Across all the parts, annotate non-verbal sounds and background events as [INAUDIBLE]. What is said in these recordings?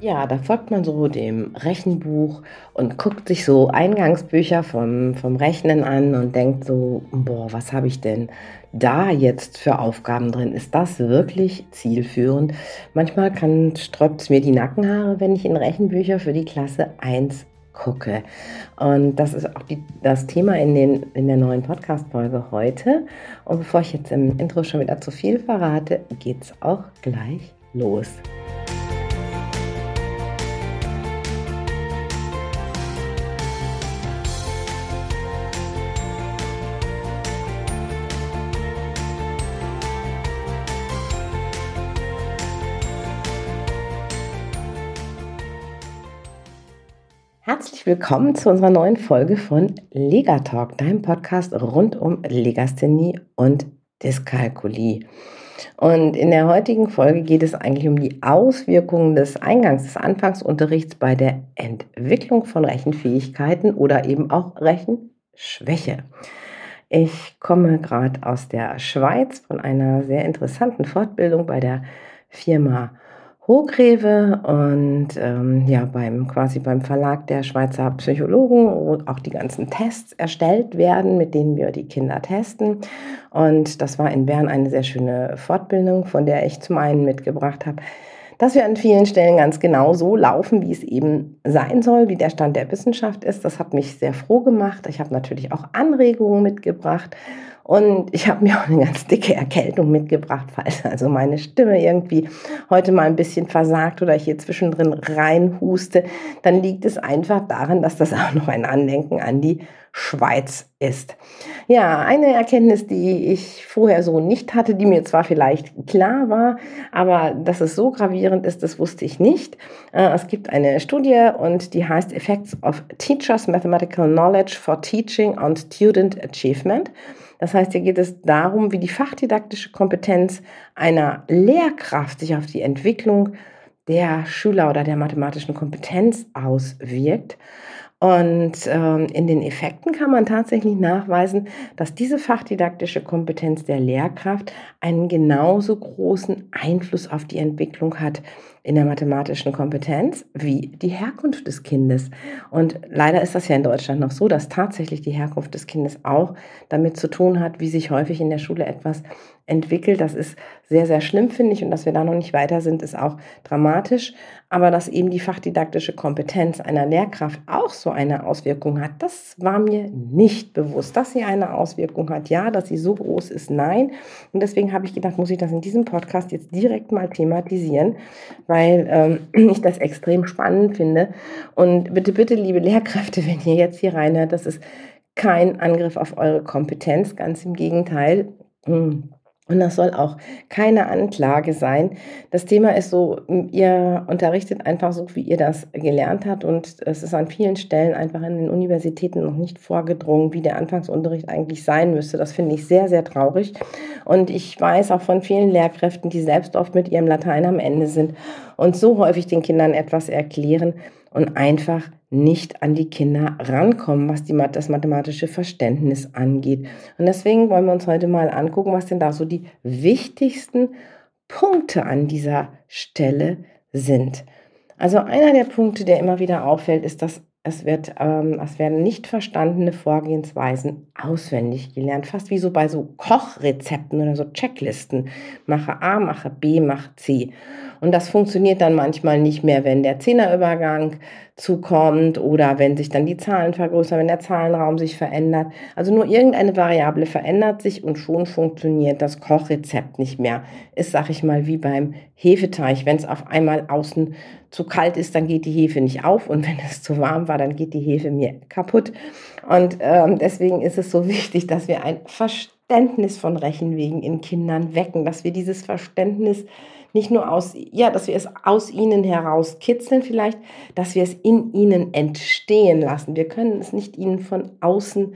Ja, da folgt man so dem Rechenbuch und guckt sich so Eingangsbücher vom, vom Rechnen an und denkt so, boah, was habe ich denn da jetzt für Aufgaben drin? Ist das wirklich zielführend? Manchmal sträubt es mir die Nackenhaare, wenn ich in Rechenbücher für die Klasse 1 gucke. Und das ist auch die, das Thema in, den, in der neuen Podcast-Folge heute. Und bevor ich jetzt im Intro schon wieder zu viel verrate, geht es auch gleich los. Herzlich willkommen zu unserer neuen Folge von Legatalk, deinem Podcast rund um Legasthenie und Dyskalkulie. Und in der heutigen Folge geht es eigentlich um die Auswirkungen des Eingangs des Anfangsunterrichts bei der Entwicklung von Rechenfähigkeiten oder eben auch Rechenschwäche. Ich komme gerade aus der Schweiz von einer sehr interessanten Fortbildung bei der Firma Hochgreve und ähm, ja, beim quasi beim Verlag der Schweizer Psychologen, wo auch die ganzen Tests erstellt werden, mit denen wir die Kinder testen. Und das war in Bern eine sehr schöne Fortbildung, von der ich zum einen mitgebracht habe, dass wir an vielen Stellen ganz genau so laufen, wie es eben sein soll, wie der Stand der Wissenschaft ist. Das hat mich sehr froh gemacht. Ich habe natürlich auch Anregungen mitgebracht und ich habe mir auch eine ganz dicke Erkältung mitgebracht, falls [LAUGHS] also meine Stimme irgendwie heute mal ein bisschen versagt oder ich hier zwischendrin reinhuste, dann liegt es einfach daran, dass das [LAUGHS] auch noch ein Andenken an die Schweiz ist. Ja, eine Erkenntnis, die ich vorher so nicht hatte, die mir zwar vielleicht klar war, aber dass es so gravierend ist, das wusste ich nicht. Äh, es gibt eine Studie und die heißt Effects of Teachers Mathematical Knowledge for Teaching on Student Achievement. Das heißt, hier geht es darum, wie die fachdidaktische Kompetenz einer Lehrkraft sich auf die Entwicklung der Schüler oder der mathematischen Kompetenz auswirkt. Und ähm, in den Effekten kann man tatsächlich nachweisen, dass diese fachdidaktische Kompetenz der Lehrkraft einen genauso großen Einfluss auf die Entwicklung hat in der mathematischen Kompetenz wie die Herkunft des Kindes. Und leider ist das ja in Deutschland noch so, dass tatsächlich die Herkunft des Kindes auch damit zu tun hat, wie sich häufig in der Schule etwas entwickelt. Das ist sehr, sehr schlimm, finde ich. Und dass wir da noch nicht weiter sind, ist auch dramatisch. Aber dass eben die fachdidaktische Kompetenz einer Lehrkraft auch so eine Auswirkung hat, das war mir nicht bewusst. Dass sie eine Auswirkung hat, ja, dass sie so groß ist, nein. Und deswegen habe ich gedacht, muss ich das in diesem Podcast jetzt direkt mal thematisieren, weil ähm, [CLEARS THROAT] ich das extrem spannend finde. Und bitte, bitte, liebe Lehrkräfte, wenn ihr jetzt hier reinhört, das ist kein Angriff auf eure Kompetenz, ganz im Gegenteil. Hm. Und das soll auch keine Anklage sein. Das Thema ist so, ihr unterrichtet einfach so, wie ihr das gelernt habt. Und es ist an vielen Stellen einfach in den Universitäten noch nicht vorgedrungen, wie der Anfangsunterricht eigentlich sein müsste. Das finde ich sehr, sehr traurig. Und ich weiß auch von vielen Lehrkräften, die selbst oft mit ihrem Latein am Ende sind und so häufig den Kindern etwas erklären und einfach nicht an die Kinder rankommen, was die, das mathematische Verständnis angeht. Und deswegen wollen wir uns heute mal angucken, was denn da so die wichtigsten Punkte an dieser Stelle sind. Also einer der Punkte, der immer wieder auffällt, ist, dass es, wird, ähm, es werden nicht verstandene Vorgehensweisen auswendig gelernt, fast wie so bei so Kochrezepten oder so Checklisten. Mache A, mache B, mache C. Und das funktioniert dann manchmal nicht mehr, wenn der Zehnerübergang zukommt oder wenn sich dann die Zahlen vergrößern, wenn der Zahlenraum sich verändert. Also nur irgendeine Variable verändert sich und schon funktioniert das Kochrezept nicht mehr. Ist, sag ich mal, wie beim Hefeteig. Wenn es auf einmal außen zu kalt ist, dann geht die Hefe nicht auf und wenn es zu warm war, dann geht die Hefe mir kaputt. Und ähm, deswegen ist es so wichtig, dass wir ein Verständnis von Rechenwegen in Kindern wecken, dass wir dieses Verständnis nicht nur aus, ja, dass wir es aus ihnen heraus kitzeln vielleicht, dass wir es in ihnen entstehen lassen. Wir können es nicht ihnen von außen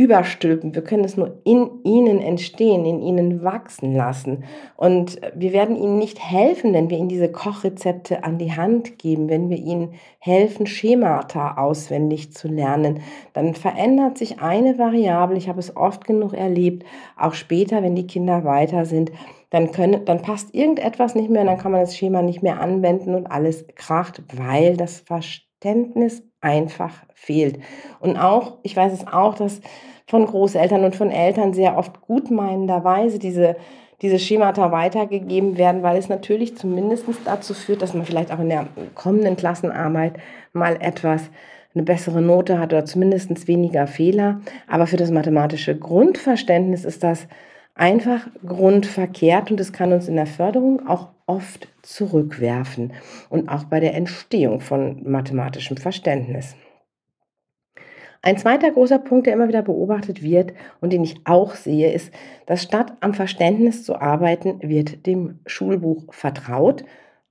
überstülpen. Wir können es nur in ihnen entstehen, in ihnen wachsen lassen. Und wir werden ihnen nicht helfen, wenn wir ihnen diese Kochrezepte an die Hand geben, wenn wir ihnen helfen, Schemata auswendig zu lernen. Dann verändert sich eine Variable. Ich habe es oft genug erlebt, auch später, wenn die Kinder weiter sind. Dann, können, dann passt irgendetwas nicht mehr, dann kann man das Schema nicht mehr anwenden und alles kracht, weil das Verständnis einfach fehlt. Und auch, ich weiß es auch, dass von Großeltern und von Eltern sehr oft gutmeinenderweise diese, diese Schemata weitergegeben werden, weil es natürlich zumindest dazu führt, dass man vielleicht auch in der kommenden Klassenarbeit mal etwas eine bessere Note hat oder zumindest weniger Fehler. Aber für das mathematische Grundverständnis ist das einfach grundverkehrt und es kann uns in der Förderung auch oft zurückwerfen und auch bei der Entstehung von mathematischem Verständnis. Ein zweiter großer Punkt, der immer wieder beobachtet wird und den ich auch sehe, ist, dass statt am Verständnis zu arbeiten, wird dem Schulbuch vertraut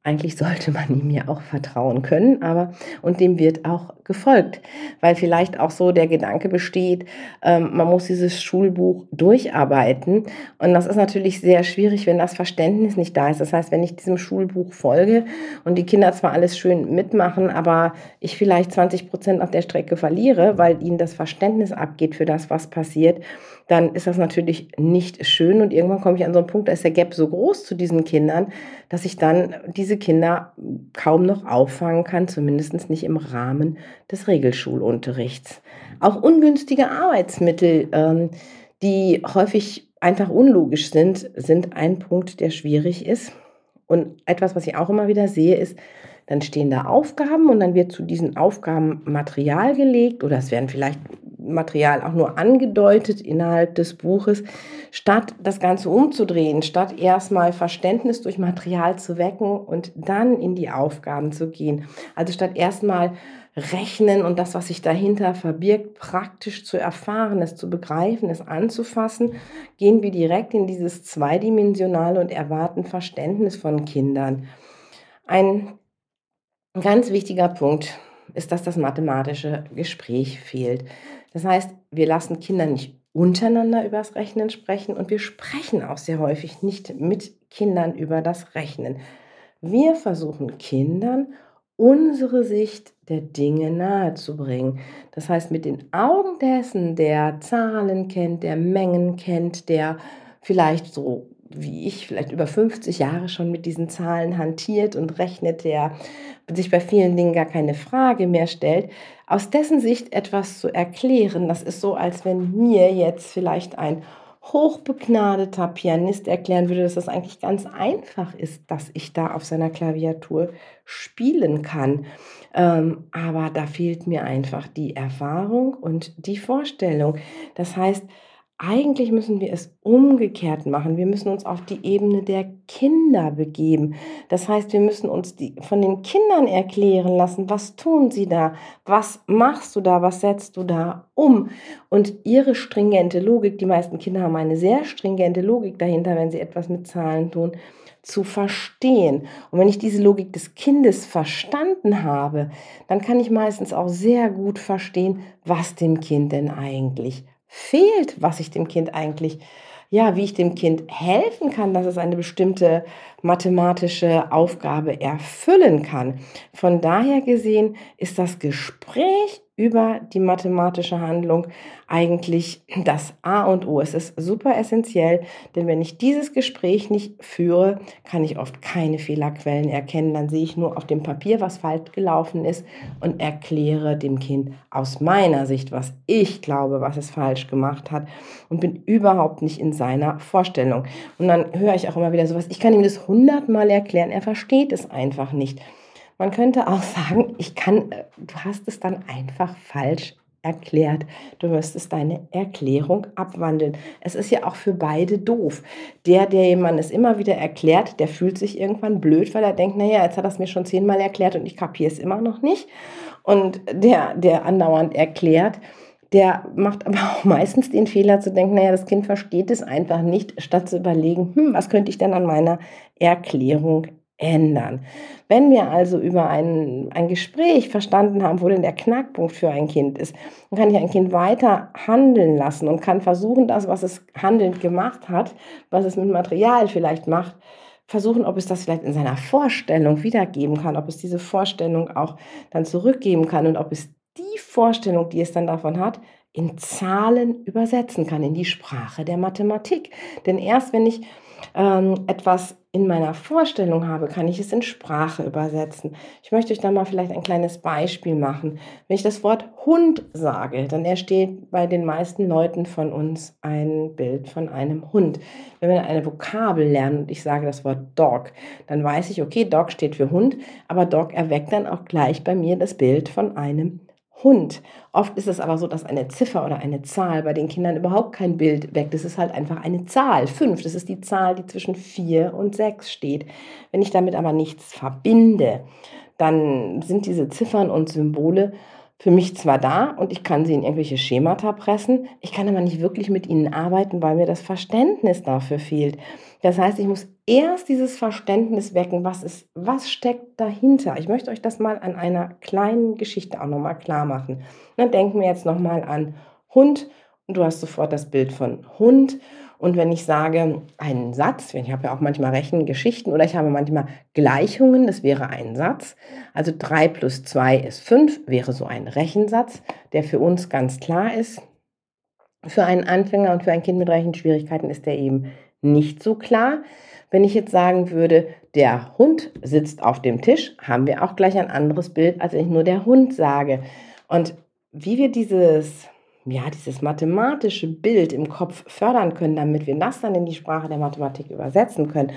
eigentlich sollte man ihm ja auch vertrauen können, aber und dem wird auch gefolgt, weil vielleicht auch so der Gedanke besteht, ähm, man muss dieses Schulbuch durcharbeiten und das ist natürlich sehr schwierig, wenn das Verständnis nicht da ist. Das heißt, wenn ich diesem Schulbuch folge und die Kinder zwar alles schön mitmachen, aber ich vielleicht 20 Prozent auf der Strecke verliere, weil ihnen das Verständnis abgeht für das, was passiert, dann ist das natürlich nicht schön und irgendwann komme ich an so einen Punkt, da ist der Gap so groß zu diesen Kindern, dass ich dann diese Kinder kaum noch auffangen kann, zumindest nicht im Rahmen des Regelschulunterrichts. Auch ungünstige Arbeitsmittel, ähm, die häufig einfach unlogisch sind, sind ein Punkt, der schwierig ist. Und etwas, was ich auch immer wieder sehe, ist, dann stehen da Aufgaben und dann wird zu diesen Aufgaben Material gelegt oder es werden vielleicht Material auch nur angedeutet innerhalb des Buches, statt das Ganze umzudrehen, statt erstmal Verständnis durch Material zu wecken und dann in die Aufgaben zu gehen. Also statt erstmal rechnen und das, was sich dahinter verbirgt, praktisch zu erfahren, es zu begreifen, es anzufassen, gehen wir direkt in dieses zweidimensionale und erwarten Verständnis von Kindern. Ein ganz wichtiger Punkt ist, dass das mathematische Gespräch fehlt. Das heißt, wir lassen Kinder nicht untereinander übers Rechnen sprechen und wir sprechen auch sehr häufig nicht mit Kindern über das Rechnen. Wir versuchen Kindern unsere Sicht der Dinge nahezubringen. Das heißt, mit den Augen dessen, der Zahlen kennt, der Mengen kennt, der vielleicht so wie ich, vielleicht über 50 Jahre schon mit diesen Zahlen hantiert und rechnet, der sich bei vielen Dingen gar keine Frage mehr stellt, aus dessen Sicht etwas zu erklären, das ist so, als wenn mir jetzt vielleicht ein hochbegnadeter Pianist erklären würde, dass das eigentlich ganz einfach ist, dass ich da auf seiner Klaviatur spielen kann. Ähm, aber da fehlt mir einfach die Erfahrung und die Vorstellung. Das heißt, eigentlich müssen wir es umgekehrt machen. Wir müssen uns auf die Ebene der Kinder begeben. Das heißt, wir müssen uns die, von den Kindern erklären lassen, was tun sie da, was machst du da, was setzt du da um. Und ihre stringente Logik, die meisten Kinder haben eine sehr stringente Logik dahinter, wenn sie etwas mit Zahlen tun, zu verstehen. Und wenn ich diese Logik des Kindes verstanden habe, dann kann ich meistens auch sehr gut verstehen, was dem Kind denn eigentlich fehlt, was ich dem Kind eigentlich, ja, wie ich dem Kind helfen kann, dass es eine bestimmte mathematische Aufgabe erfüllen kann. Von daher gesehen ist das Gespräch über die mathematische Handlung eigentlich das A und O. Es ist super essentiell, denn wenn ich dieses Gespräch nicht führe, kann ich oft keine Fehlerquellen erkennen. Dann sehe ich nur auf dem Papier, was falsch gelaufen ist und erkläre dem Kind aus meiner Sicht, was ich glaube, was es falsch gemacht hat und bin überhaupt nicht in seiner Vorstellung. Und dann höre ich auch immer wieder sowas, ich kann ihm das hundertmal erklären, er versteht es einfach nicht. Man könnte auch sagen, ich kann, äh, du hast es dann einfach falsch erklärt. Du müsstest deine Erklärung abwandeln. Es ist ja auch für beide doof. Der, der man es immer wieder erklärt, der fühlt sich irgendwann blöd, weil er denkt, naja, jetzt hat er es mir schon zehnmal erklärt und ich kapiere es immer noch nicht. Und der, der andauernd erklärt, der macht aber auch meistens den Fehler zu denken, naja, das Kind versteht es einfach nicht, statt zu überlegen, hm, was könnte ich denn an meiner Erklärung ändern. Wenn wir also über ein, ein Gespräch verstanden haben, wo denn der Knackpunkt für ein Kind ist, dann kann ich ein Kind weiter handeln lassen und kann versuchen, das, was es handelnd gemacht hat, was es mit Material vielleicht macht, versuchen, ob es das vielleicht in seiner Vorstellung wiedergeben kann, ob es diese Vorstellung auch dann zurückgeben kann und ob es die Vorstellung, die es dann davon hat, in Zahlen übersetzen kann, in die Sprache der Mathematik. Denn erst wenn ich ähm, etwas in meiner Vorstellung habe, kann ich es in Sprache übersetzen. Ich möchte euch da mal vielleicht ein kleines Beispiel machen. Wenn ich das Wort Hund sage, dann entsteht bei den meisten Leuten von uns ein Bild von einem Hund. Wenn wir eine Vokabel lernen und ich sage das Wort Dog, dann weiß ich, okay, Dog steht für Hund, aber Dog erweckt dann auch gleich bei mir das Bild von einem Hund. Oft ist es aber so, dass eine Ziffer oder eine Zahl bei den Kindern überhaupt kein Bild weckt. Es ist halt einfach eine Zahl. Fünf, das ist die Zahl, die zwischen vier und sechs steht. Wenn ich damit aber nichts verbinde, dann sind diese Ziffern und Symbole für mich zwar da und ich kann sie in irgendwelche Schemata pressen, ich kann aber nicht wirklich mit ihnen arbeiten, weil mir das Verständnis dafür fehlt. Das heißt, ich muss erst dieses Verständnis wecken, was ist, was steckt dahinter. Ich möchte euch das mal an einer kleinen Geschichte auch nochmal klar machen. Dann denken wir jetzt nochmal an Hund und du hast sofort das Bild von Hund und wenn ich sage einen Satz, ich habe ja auch manchmal Rechengeschichten oder ich habe manchmal Gleichungen, das wäre ein Satz. Also 3 plus 2 ist 5, wäre so ein Rechensatz, der für uns ganz klar ist. Für einen Anfänger und für ein Kind mit Rechenschwierigkeiten ist der eben nicht so klar. Wenn ich jetzt sagen würde, der Hund sitzt auf dem Tisch, haben wir auch gleich ein anderes Bild, als wenn ich nur der Hund sage. Und wie wir dieses ja, dieses mathematische Bild im Kopf fördern können, damit wir das dann in die Sprache der Mathematik übersetzen können.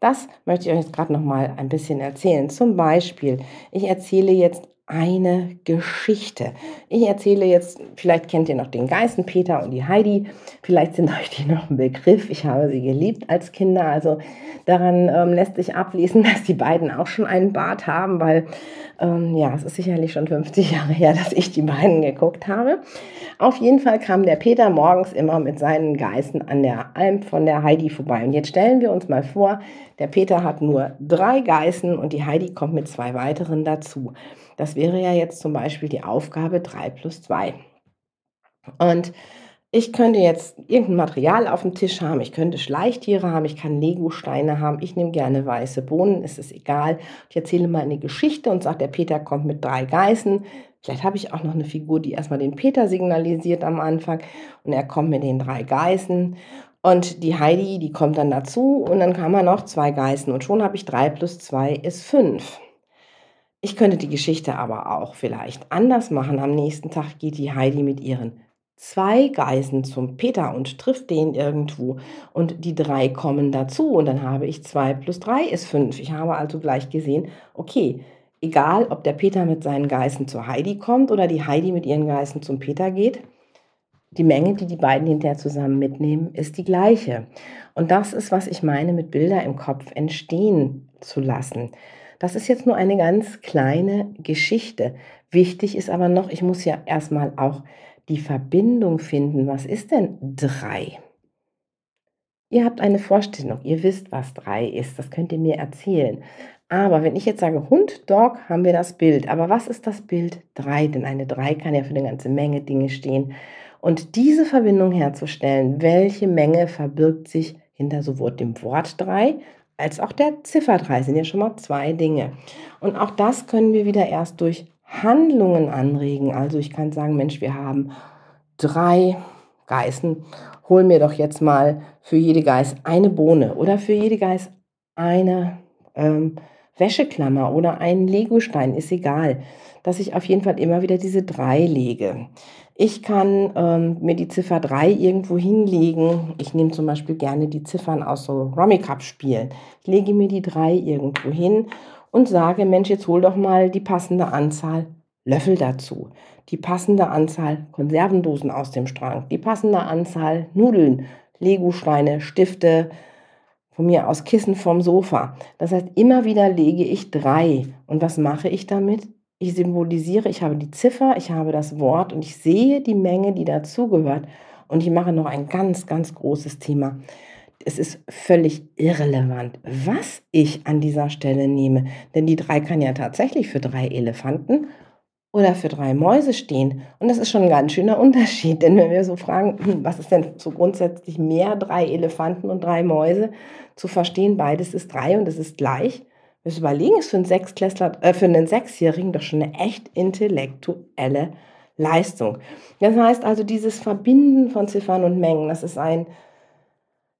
Das möchte ich euch jetzt gerade noch mal ein bisschen erzählen. Zum Beispiel, ich erzähle jetzt eine Geschichte. Ich erzähle jetzt, vielleicht kennt ihr noch den Geißenpeter und die Heidi, vielleicht sind [LAUGHS] euch die noch ein Begriff. Ich habe sie geliebt als Kinder, also daran ähm, lässt sich ablesen, [LAUGHS] dass die beiden auch schon einen Bart haben, weil ähm, ja, es ist sicherlich schon 50 Jahre her, dass ich die beiden geguckt habe. Auf jeden Fall kam der Peter morgens immer mit seinen Geißen an der Alm von der Heidi vorbei. Und jetzt stellen wir uns mal vor, der Peter hat nur drei Geißen und die Heidi kommt mit zwei weiteren dazu. Das wäre ja jetzt zum Beispiel die Aufgabe 3 plus 2. Und ich könnte jetzt irgendein Material auf dem Tisch haben, ich könnte Schleichtiere haben, ich kann Lego-Steine haben, ich nehme gerne weiße Bohnen, es ist egal. Ich erzähle mal eine Geschichte und sage, der Peter kommt mit drei Geißen. Vielleicht habe ich auch noch eine Figur, die erstmal den Peter signalisiert am Anfang und er kommt mit den drei Geißen. Und die Heidi, die kommt dann dazu und dann kann man noch zwei Geißen und schon habe ich drei plus zwei ist fünf. Ich könnte die Geschichte aber auch vielleicht anders machen. Am nächsten Tag geht die Heidi mit ihren zwei Geißen zum Peter und trifft den irgendwo und die drei kommen dazu und dann habe ich zwei plus drei ist fünf. Ich habe also gleich gesehen, okay, egal ob der Peter mit seinen Geißen zur Heidi kommt oder die Heidi mit ihren Geißen zum Peter geht, die Menge, die die beiden hinterher zusammen mitnehmen, ist die gleiche. Und das ist, was ich meine, mit Bilder im Kopf entstehen zu lassen. Das ist jetzt nur eine ganz kleine Geschichte. Wichtig ist aber noch, ich muss ja erstmal auch die Verbindung finden. Was ist denn drei? Ihr habt eine Vorstellung, ihr wisst, was drei ist, das könnt ihr mir erzählen. Aber wenn ich jetzt sage Hund, Dog, haben wir das Bild. Aber was ist das Bild drei? Denn eine drei kann ja für eine ganze Menge Dinge stehen. Und diese Verbindung herzustellen, welche Menge verbirgt sich hinter sowohl dem Wort drei als auch der Ziffer 3 sind ja schon mal zwei Dinge. Und auch das können wir wieder erst durch Handlungen anregen. Also ich kann sagen, Mensch, wir haben drei Geißen. Hol mir doch jetzt mal für jede Geiß eine Bohne oder für jede Geiß eine ähm, Wäscheklammer oder einen Legostein, ist egal. Dass ich auf jeden Fall immer wieder diese drei lege. Ich kann ähm, mir die Ziffer 3 irgendwo hinlegen. Ich nehme zum Beispiel gerne die Ziffern aus so Rummy Cup Spielen. Ich lege mir die 3 irgendwo hin und sage, Mensch, jetzt hol doch mal die passende Anzahl Löffel dazu, die passende Anzahl Konservendosen aus dem Strang, die passende Anzahl Nudeln, Legosteine, Stifte, von mir aus Kissen vom Sofa. Das heißt, immer wieder lege ich drei. Und was mache ich damit? ich symbolisiere, ich habe die Ziffer, ich habe das Wort und ich sehe die Menge, die dazugehört. Und ich mache noch ein ganz, ganz großes Thema. es ist völlig irrelevant, was ich an dieser Stelle nehme. Denn die drei kann ja tatsächlich für drei Elefanten oder für drei Mäuse stehen. Und das ist schon ein ganz schöner Unterschied. Denn wenn wir so fragen, hm, was ist denn so grundsätzlich mehr, drei Elefanten und drei Mäuse, zu verstehen, beides ist drei und es ist gleich. Wir überlegen, ist für einen Sechsklässler, äh, für einen Sechsjährigen doch schon eine echt intellektuelle Leistung. Das heißt also, dieses Verbinden von Ziffern und Mengen, das ist ein,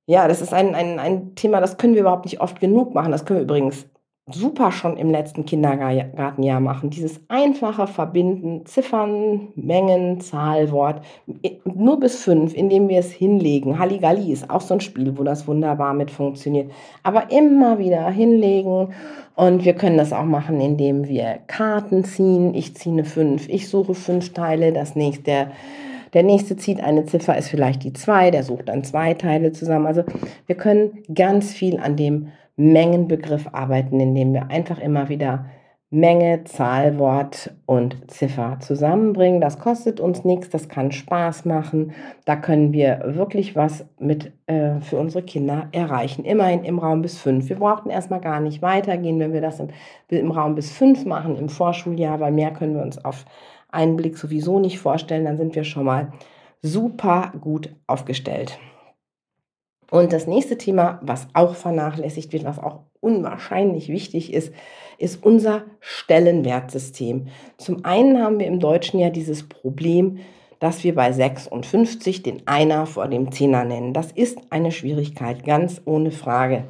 ja, das ist ein, ein, ein Thema, das können wir überhaupt nicht oft genug machen. Das können wir übrigens super schon im letzten Kindergartenjahr machen. Dieses einfache Verbinden, Ziffern, Mengen, Zahlwort, nur bis fünf, indem wir es hinlegen. Halligalli ist auch so ein Spiel, wo das wunderbar mit funktioniert. Aber immer wieder hinlegen und wir können das auch machen, indem wir Karten ziehen. Ich ziehe eine fünf, ich suche fünf Teile, das nächste, der, nächste zieht eine Ziffer, ist vielleicht die zwei, der sucht dann zwei Teile zusammen. Also wir können ganz viel an dem Mengenbegriff arbeiten, indem wir einfach immer wieder Menge, Zahlwort und Ziffer zusammenbringen. Das kostet uns nichts, das kann Spaß machen. Da können wir wirklich was mit äh, für unsere Kinder erreichen. Immerhin im Raum bis fünf. Wir brauchten erstmal gar nicht weitergehen, wenn wir das im, im Raum bis fünf machen, im Vorschuljahr, weil mehr können wir uns auf einen Blick sowieso nicht vorstellen. Dann sind wir schon mal super gut aufgestellt. Und das nächste Thema, was auch vernachlässigt wird, was auch unwahrscheinlich wichtig ist, ist unser Stellenwertsystem. Zum einen haben wir im Deutschen ja dieses Problem, dass wir bei 56 den Einer vor dem Zehner nennen. Das ist eine Schwierigkeit, ganz ohne Frage.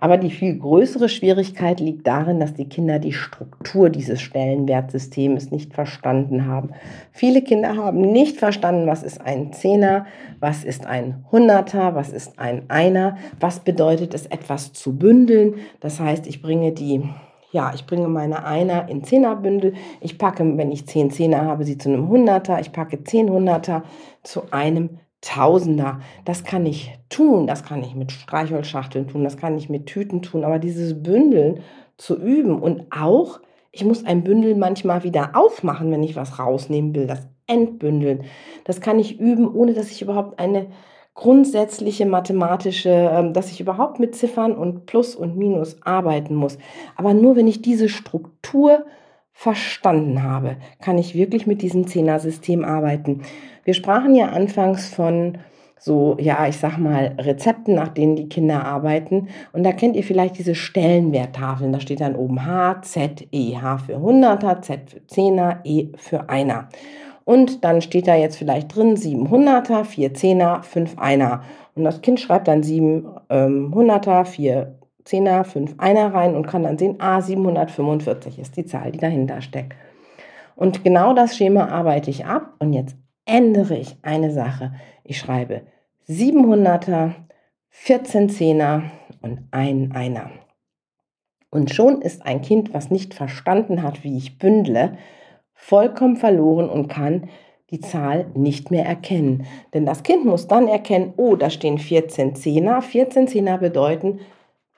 Aber die viel größere Schwierigkeit liegt darin, dass die Kinder die Struktur dieses Stellenwertsystems nicht verstanden haben. Viele Kinder haben nicht verstanden, was ist ein Zehner, was ist ein Hunderter, was ist ein Einer, was bedeutet es, etwas zu bündeln. Das heißt, ich bringe die ja, ich bringe meine Einer in Zehnerbündel. Ich packe, wenn ich zehn Zehner habe, sie zu einem Hunderter. Ich packe zehn Hunderter zu einem Tausender. Das kann ich tun, das kann ich mit Streichholzschachteln tun, das kann ich mit Tüten tun, aber dieses Bündeln zu üben und auch, ich muss ein Bündel manchmal wieder aufmachen, wenn ich was rausnehmen will, das Entbündeln. Das kann ich üben, ohne dass ich überhaupt eine grundsätzliche mathematische, ähm, dass ich überhaupt mit Ziffern und Plus und Minus arbeiten muss. Aber nur wenn ich diese Struktur verstanden habe, kann ich wirklich mit diesem Zehner-System arbeiten. Wir sprachen ja anfangs von so, ja, ich sag mal, Rezepten, nach denen die Kinder arbeiten. Und da kennt ihr vielleicht diese Stellenwerttafeln. Da steht dann oben H, Z, E. H für Hunderter, Z für Zehner, E für Einer. Und dann steht da jetzt vielleicht drin 700er, 4 Zehner, 5 Einer. Und das Kind schreibt dann 7 ähm, Hunderter, 4 Zehner, 5 Einer rein und kann dann sehen, ah, 745 ist die Zahl, die dahinter steckt. Und genau das Schema arbeite ich ab und jetzt ändere ich eine Sache. Ich schreibe 700er, 14 Zehner und ein Einer. Und schon ist ein Kind, was nicht verstanden hat, wie ich bündle, vollkommen verloren und kann die Zahl nicht mehr erkennen. Denn das Kind muss dann erkennen, oh, da stehen 14 Zehner. 14 Zehner bedeuten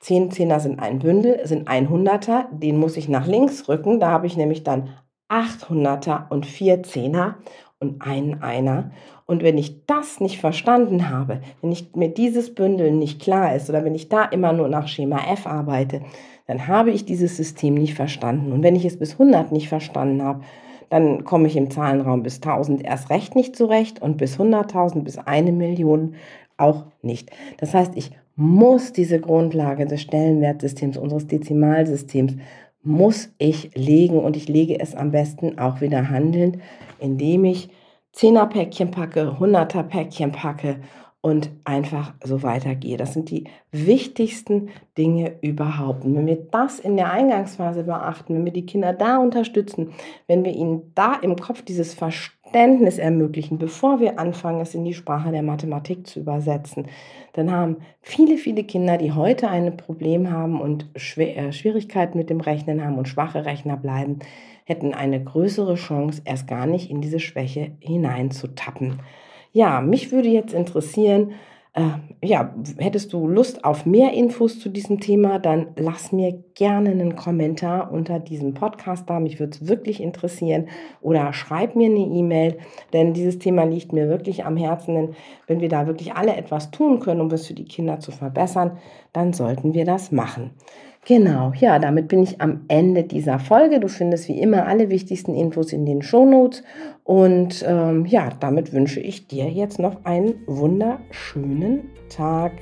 10 Zehner sind ein Bündel, sind 100er, den muss ich nach links rücken, da habe ich nämlich dann 800er und 4 Zehner und einen Einer. Und wenn ich das nicht verstanden habe, wenn ich mir dieses Bündel nicht klar ist oder wenn ich da immer nur nach Schema F arbeite, dann habe ich dieses System nicht verstanden. Und wenn ich es bis 100 nicht verstanden habe, dann komme ich im Zahlenraum bis 1000 erst recht nicht zurecht und bis 100.000 bis eine Million auch nicht. Das heißt, ich muss diese Grundlage des Stellenwertsystems, unseres Dezimalsystems, muss ich legen und ich lege es am besten auch wieder handelnd, indem ich 10er Päckchen packe, 100er Päckchen packe und einfach so weitergehe. Das sind die wichtigsten Dinge überhaupt. Und wenn wir das in der Eingangsphase beachten, wenn wir die Kinder da unterstützen, wenn wir ihnen da im Kopf dieses Verständnis ermöglichen, bevor wir anfangen, es in die Sprache der Mathematik zu übersetzen, dann haben viele, viele Kinder, die heute ein Problem haben und äh, Schwierigkeiten mit dem Rechnen haben und schwache Rechner bleiben, hätten eine größere Chance, erst gar nicht in diese Schwäche hineinzutappen. Ja, mich würde jetzt interessieren, ja, hättest du Lust auf mehr Infos zu diesem Thema, dann lass mir gerne einen Kommentar unter diesem Podcast da. Mich würde es wirklich interessieren. Oder schreib mir eine E-Mail, denn dieses Thema liegt mir wirklich am Herzen. Denn wenn wir da wirklich alle etwas tun können, um es für die Kinder zu verbessern, dann sollten wir das machen. Genau, ja, damit bin ich am Ende dieser Folge. Du findest wie immer alle wichtigsten Infos in den Shownotes. Und ähm, ja, damit wünsche ich dir jetzt noch einen wunderschönen Tag.